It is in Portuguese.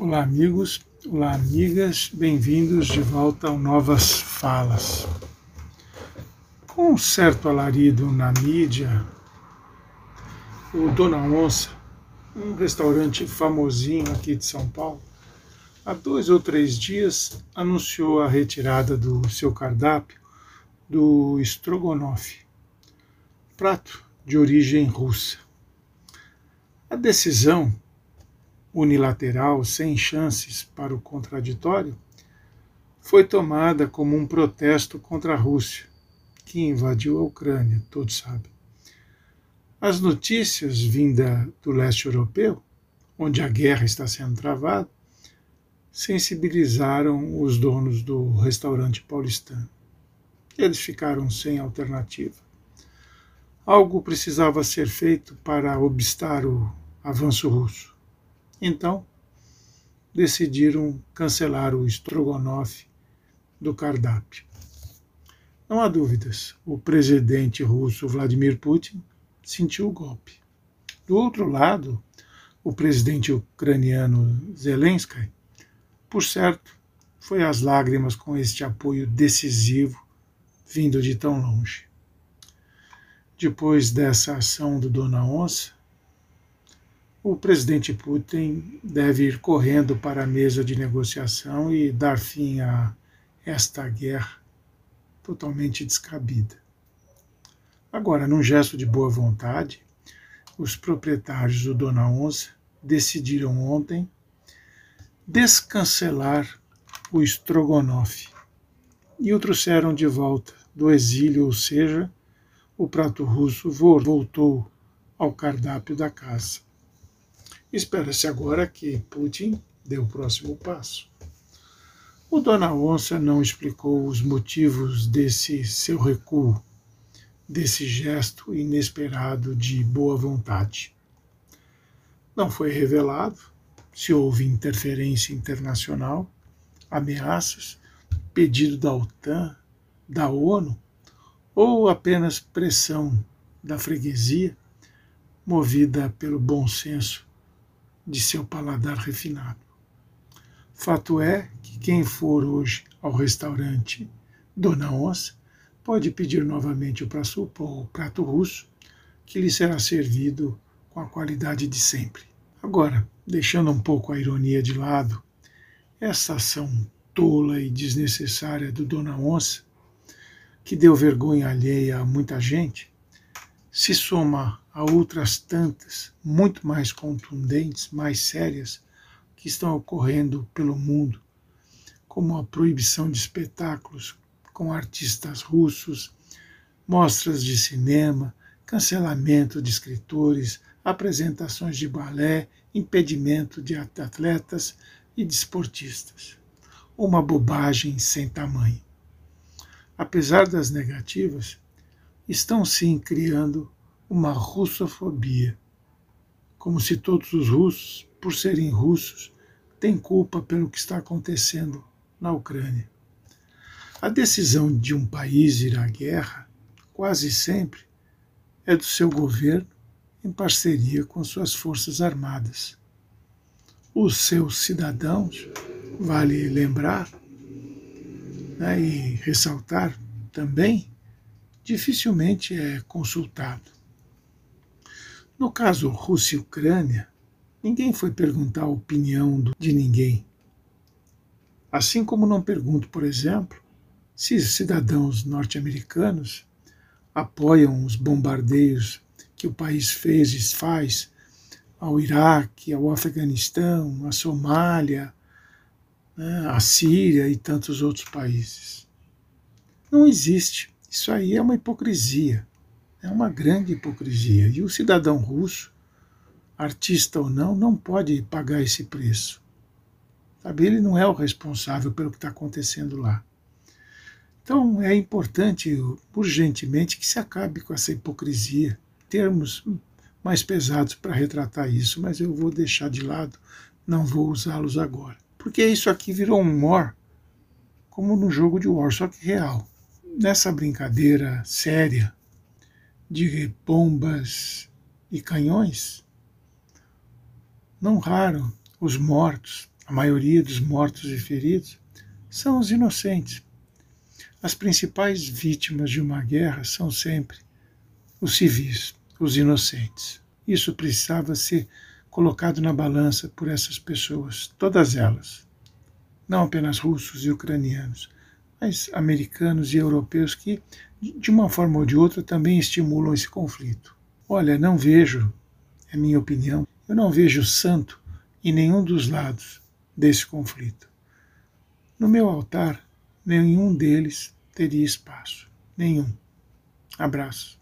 Olá, amigos, olá, amigas, bem-vindos de volta ao Novas Falas. Com um certo alarido na mídia, o Dona Onça, um restaurante famosinho aqui de São Paulo, há dois ou três dias anunciou a retirada do seu cardápio do Strogonoff, prato de origem russa. A decisão unilateral, sem chances para o contraditório, foi tomada como um protesto contra a Rússia, que invadiu a Ucrânia, todos sabem. As notícias vindas do leste europeu, onde a guerra está sendo travada, sensibilizaram os donos do restaurante paulistano. Eles ficaram sem alternativa. Algo precisava ser feito para obstar o avanço russo. Então, decidiram cancelar o estrogonofe do cardápio. Não há dúvidas, o presidente russo Vladimir Putin sentiu o golpe. Do outro lado, o presidente ucraniano Zelensky, por certo, foi às lágrimas com este apoio decisivo vindo de tão longe. Depois dessa ação do Dona Onça, o presidente Putin deve ir correndo para a mesa de negociação e dar fim a esta guerra totalmente descabida. Agora, num gesto de boa vontade, os proprietários do Dona Onça decidiram ontem descancelar o estrogonofe e o trouxeram de volta do exílio, ou seja, o prato russo voltou ao cardápio da casa. Espera-se agora que Putin dê o próximo passo. O Dona Onça não explicou os motivos desse seu recuo, desse gesto inesperado de boa vontade. Não foi revelado se houve interferência internacional, ameaças, pedido da OTAN, da ONU, ou apenas pressão da freguesia, movida pelo bom senso de seu paladar refinado. Fato é que quem for hoje ao restaurante Dona Onça pode pedir novamente o prato russo, que lhe será servido com a qualidade de sempre. Agora, deixando um pouco a ironia de lado, essa ação tola e desnecessária do Dona Onça, que deu vergonha alheia a muita gente, se soma a outras tantas, muito mais contundentes, mais sérias, que estão ocorrendo pelo mundo, como a proibição de espetáculos com artistas russos, mostras de cinema, cancelamento de escritores, apresentações de balé, impedimento de atletas e desportistas. Uma bobagem sem tamanho. Apesar das negativas, estão sim criando uma russofobia, como se todos os russos, por serem russos, têm culpa pelo que está acontecendo na Ucrânia. A decisão de um país ir à guerra, quase sempre, é do seu governo em parceria com suas forças armadas. Os seus cidadãos, vale lembrar né, e ressaltar também, dificilmente é consultado. No caso Rússia e Ucrânia, ninguém foi perguntar a opinião de ninguém. Assim como não pergunto, por exemplo, se cidadãos norte-americanos apoiam os bombardeios que o país fez e faz ao Iraque, ao Afeganistão, à Somália, né, à Síria e tantos outros países. Não existe. Isso aí é uma hipocrisia. É uma grande hipocrisia. E o cidadão russo, artista ou não, não pode pagar esse preço. Sabe? Ele não é o responsável pelo que está acontecendo lá. Então é importante, urgentemente, que se acabe com essa hipocrisia. Termos mais pesados para retratar isso, mas eu vou deixar de lado, não vou usá-los agora. Porque isso aqui virou um war, como no jogo de war, só que real. Nessa brincadeira séria, de bombas e canhões, não raro os mortos, A maioria dos mortos e feridos são os inocentes. As principais vítimas de uma guerra são sempre os civis, os inocentes. Isso precisava ser colocado na balança por essas pessoas, todas elas. Não apenas russos e ucranianos, mas americanos e europeus que, de uma forma ou de outra, também estimulam esse conflito. Olha, não vejo, é minha opinião, eu não vejo santo em nenhum dos lados desse conflito. No meu altar, nenhum deles teria espaço. Nenhum. Abraço.